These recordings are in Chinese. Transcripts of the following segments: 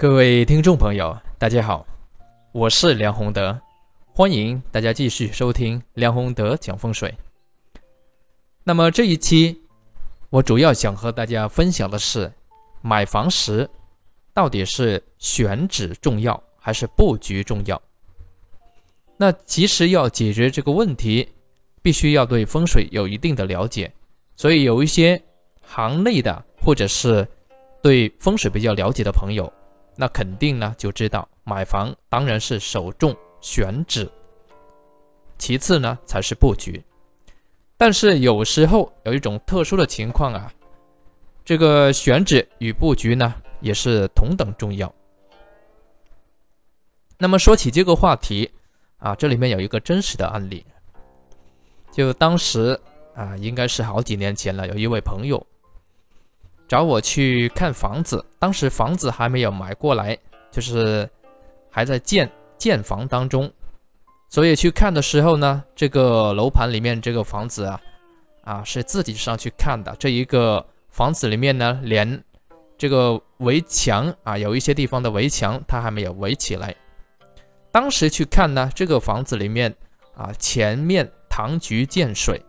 各位听众朋友，大家好，我是梁宏德，欢迎大家继续收听梁宏德讲风水。那么这一期，我主要想和大家分享的是，买房时到底是选址重要还是布局重要？那其实要解决这个问题，必须要对风水有一定的了解，所以有一些行内的或者是对风水比较了解的朋友。那肯定呢，就知道买房当然是首重选址，其次呢才是布局。但是有时候有一种特殊的情况啊，这个选址与布局呢也是同等重要。那么说起这个话题啊，这里面有一个真实的案例，就当时啊，应该是好几年前了，有一位朋友。找我去看房子，当时房子还没有买过来，就是还在建建房当中，所以去看的时候呢，这个楼盘里面这个房子啊，啊是自己上去看的。这一个房子里面呢，连这个围墙啊，有一些地方的围墙它还没有围起来。当时去看呢，这个房子里面啊，前面堂菊见水，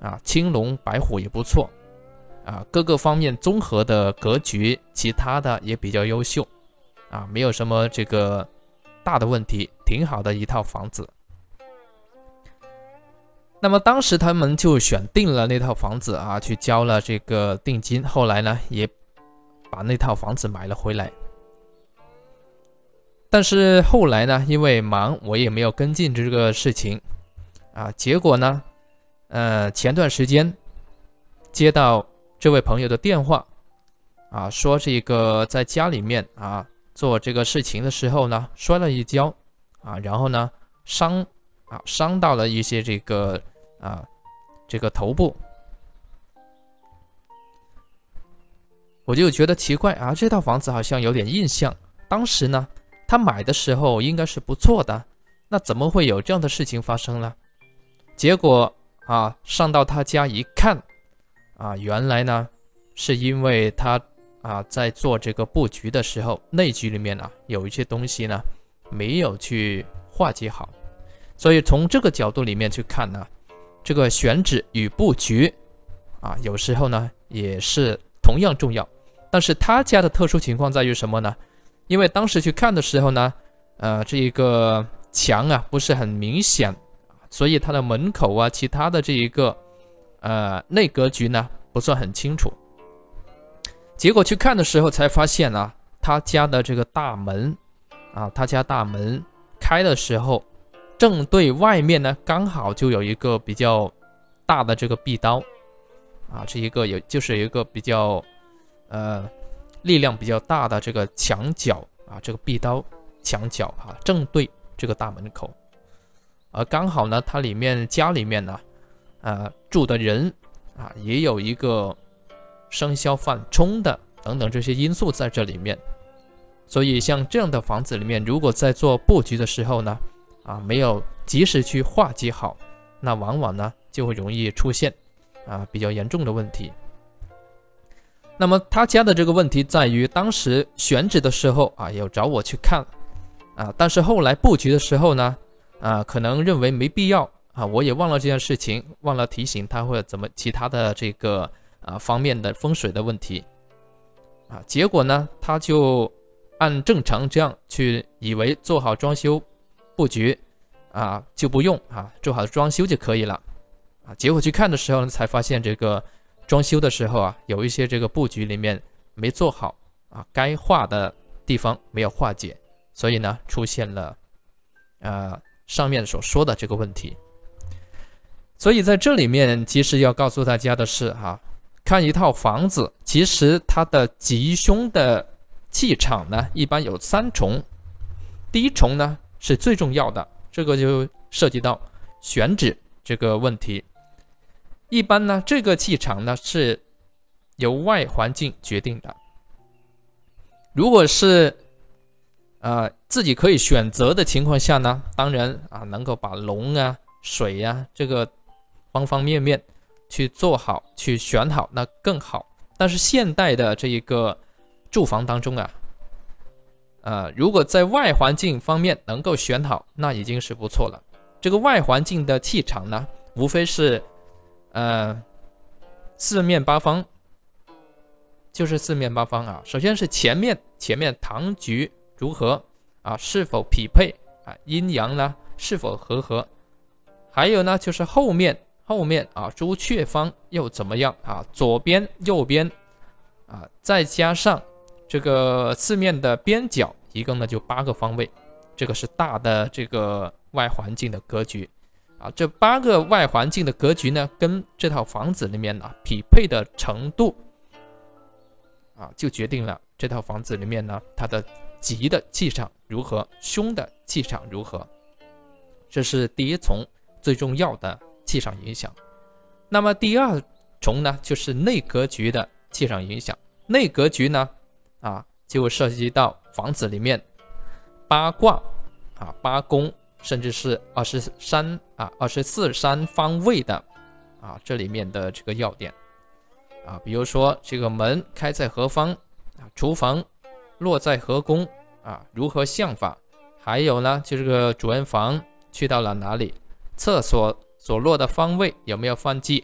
啊青龙白虎也不错。啊，各个方面综合的格局，其他的也比较优秀，啊，没有什么这个大的问题，挺好的一套房子。那么当时他们就选定了那套房子啊，去交了这个定金，后来呢也把那套房子买了回来。但是后来呢，因为忙，我也没有跟进这个事情，啊，结果呢，呃，前段时间接到。这位朋友的电话，啊，说这个在家里面啊做这个事情的时候呢摔了一跤，啊，然后呢伤啊伤到了一些这个啊这个头部，我就觉得奇怪啊，这套房子好像有点印象，当时呢他买的时候应该是不错的，那怎么会有这样的事情发生呢？结果啊上到他家一看。啊，原来呢，是因为他啊在做这个布局的时候，内局里面啊有一些东西呢没有去化解好，所以从这个角度里面去看呢，这个选址与布局啊有时候呢也是同样重要。但是他家的特殊情况在于什么呢？因为当时去看的时候呢，呃，这一个墙啊不是很明显，所以他的门口啊，其他的这一个。呃，内格局呢不算很清楚，结果去看的时候才发现啊，他家的这个大门啊，他家大门开的时候，正对外面呢刚好就有一个比较大的这个壁刀啊，这一个有就是一个比较呃力量比较大的这个墙角啊，这个壁刀墙角啊，正对这个大门口，而刚好呢，它里面家里面呢。啊，住的人啊，也有一个生肖犯冲的等等这些因素在这里面，所以像这样的房子里面，如果在做布局的时候呢，啊，没有及时去化解好，那往往呢就会容易出现啊比较严重的问题。那么他家的这个问题在于，当时选址的时候啊，有找我去看啊，但是后来布局的时候呢，啊，可能认为没必要。啊，我也忘了这件事情，忘了提醒他或者怎么其他的这个啊方面的风水的问题，啊，结果呢，他就按正常这样去以为做好装修布局啊就不用啊做好装修就可以了，啊，结果去看的时候，才发现这个装修的时候啊有一些这个布局里面没做好啊，该化的地方没有化解，所以呢出现了呃上面所说的这个问题。所以在这里面，其实要告诉大家的是，哈，看一套房子，其实它的吉凶的气场呢，一般有三重。第一重呢是最重要的，这个就涉及到选址这个问题。一般呢，这个气场呢是由外环境决定的。如果是啊自己可以选择的情况下呢，当然啊能够把龙啊、水呀这个。方方面面去做好，去选好，那更好。但是现代的这一个住房当中啊，呃，如果在外环境方面能够选好，那已经是不错了。这个外环境的气场呢，无非是，呃，四面八方，就是四面八方啊。首先是前面，前面堂局如何啊？是否匹配啊？阴阳呢？是否和合？还有呢，就是后面，后面啊，朱雀方又怎么样啊？左边、右边啊，再加上。这个四面的边角一共呢就八个方位，这个是大的这个外环境的格局啊。这八个外环境的格局呢，跟这套房子里面呢匹配的程度啊，就决定了这套房子里面呢它的吉的气场如何，凶的气场如何。这是第一重最重要的气场影响。那么第二重呢，就是内格局的气场影响。内格局呢？啊，就涉及到房子里面八卦啊、八宫，甚至是二十三啊、二十四三方位的啊，这里面的这个要点啊，比如说这个门开在何方啊，厨房落在何宫啊，如何相法？还有呢，就这个主人房去到了哪里？厕所所落的方位有没有犯忌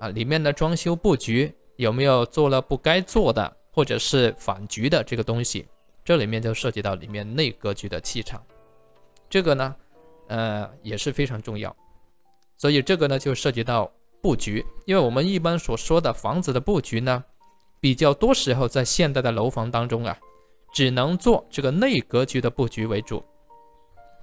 啊？里面的装修布局有没有做了不该做的？或者是反局的这个东西，这里面就涉及到里面内格局的气场，这个呢，呃也是非常重要。所以这个呢就涉及到布局，因为我们一般所说的房子的布局呢，比较多时候在现代的楼房当中啊，只能做这个内格局的布局为主，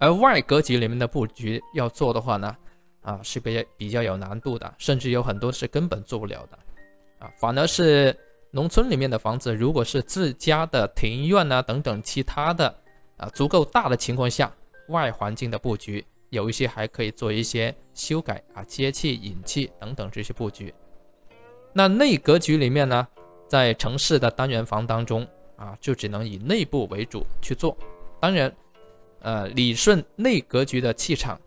而外格局里面的布局要做的话呢，啊是比较比较有难度的，甚至有很多是根本做不了的，啊反而是。农村里面的房子，如果是自家的庭院啊等等其他的啊足够大的情况下，外环境的布局有一些还可以做一些修改啊，接气引气等等这些布局。那内格局里面呢，在城市的单元房当中啊，就只能以内部为主去做。当然，呃，理顺内格局的气场，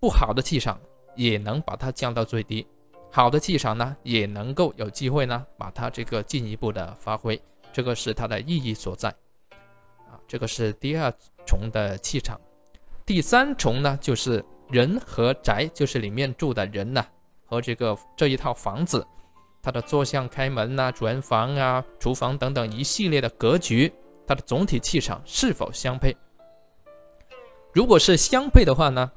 不好的气场也能把它降到最低。好的气场呢，也能够有机会呢，把它这个进一步的发挥，这个是它的意义所在，啊，这个是第二重的气场，第三重呢，就是人和宅，就是里面住的人呢，和这个这一套房子，它的坐向、开门呐、主人房啊、厨房等等一系列的格局，它的总体气场是否相配？如果是相配的话呢，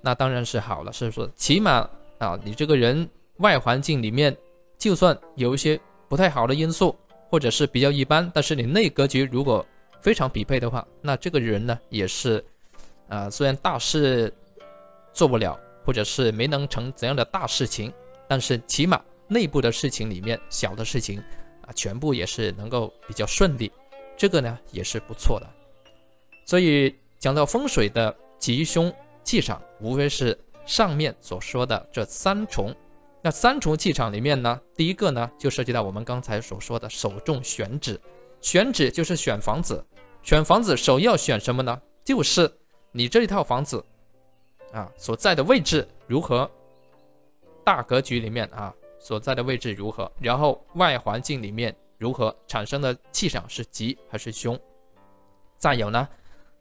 那当然是好了，是不是？起码啊，你这个人。外环境里面，就算有一些不太好的因素，或者是比较一般，但是你内格局如果非常匹配的话，那这个人呢也是，啊，虽然大事做不了，或者是没能成怎样的大事情，但是起码内部的事情里面小的事情啊，全部也是能够比较顺利，这个呢也是不错的。所以讲到风水的吉凶气场，无非是上面所说的这三重。那三重气场里面呢，第一个呢就涉及到我们刚才所说的首重选址，选址就是选房子，选房子首要选什么呢？就是你这一套房子啊所在的位置如何，大格局里面啊所在的位置如何，然后外环境里面如何产生的气场是吉还是凶，再有呢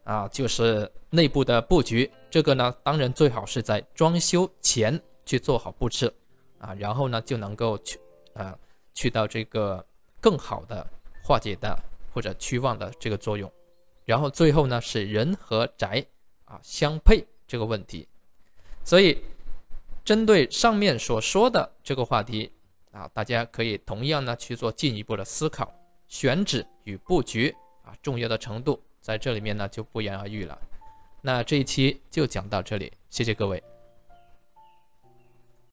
啊就是内部的布局，这个呢当然最好是在装修前去做好布置。啊，然后呢就能够去，呃，去到这个更好的化解的或者趋旺的这个作用，然后最后呢是人和宅啊相配这个问题，所以针对上面所说的这个话题啊，大家可以同样呢去做进一步的思考，选址与布局啊重要的程度在这里面呢就不言而喻了。那这一期就讲到这里，谢谢各位。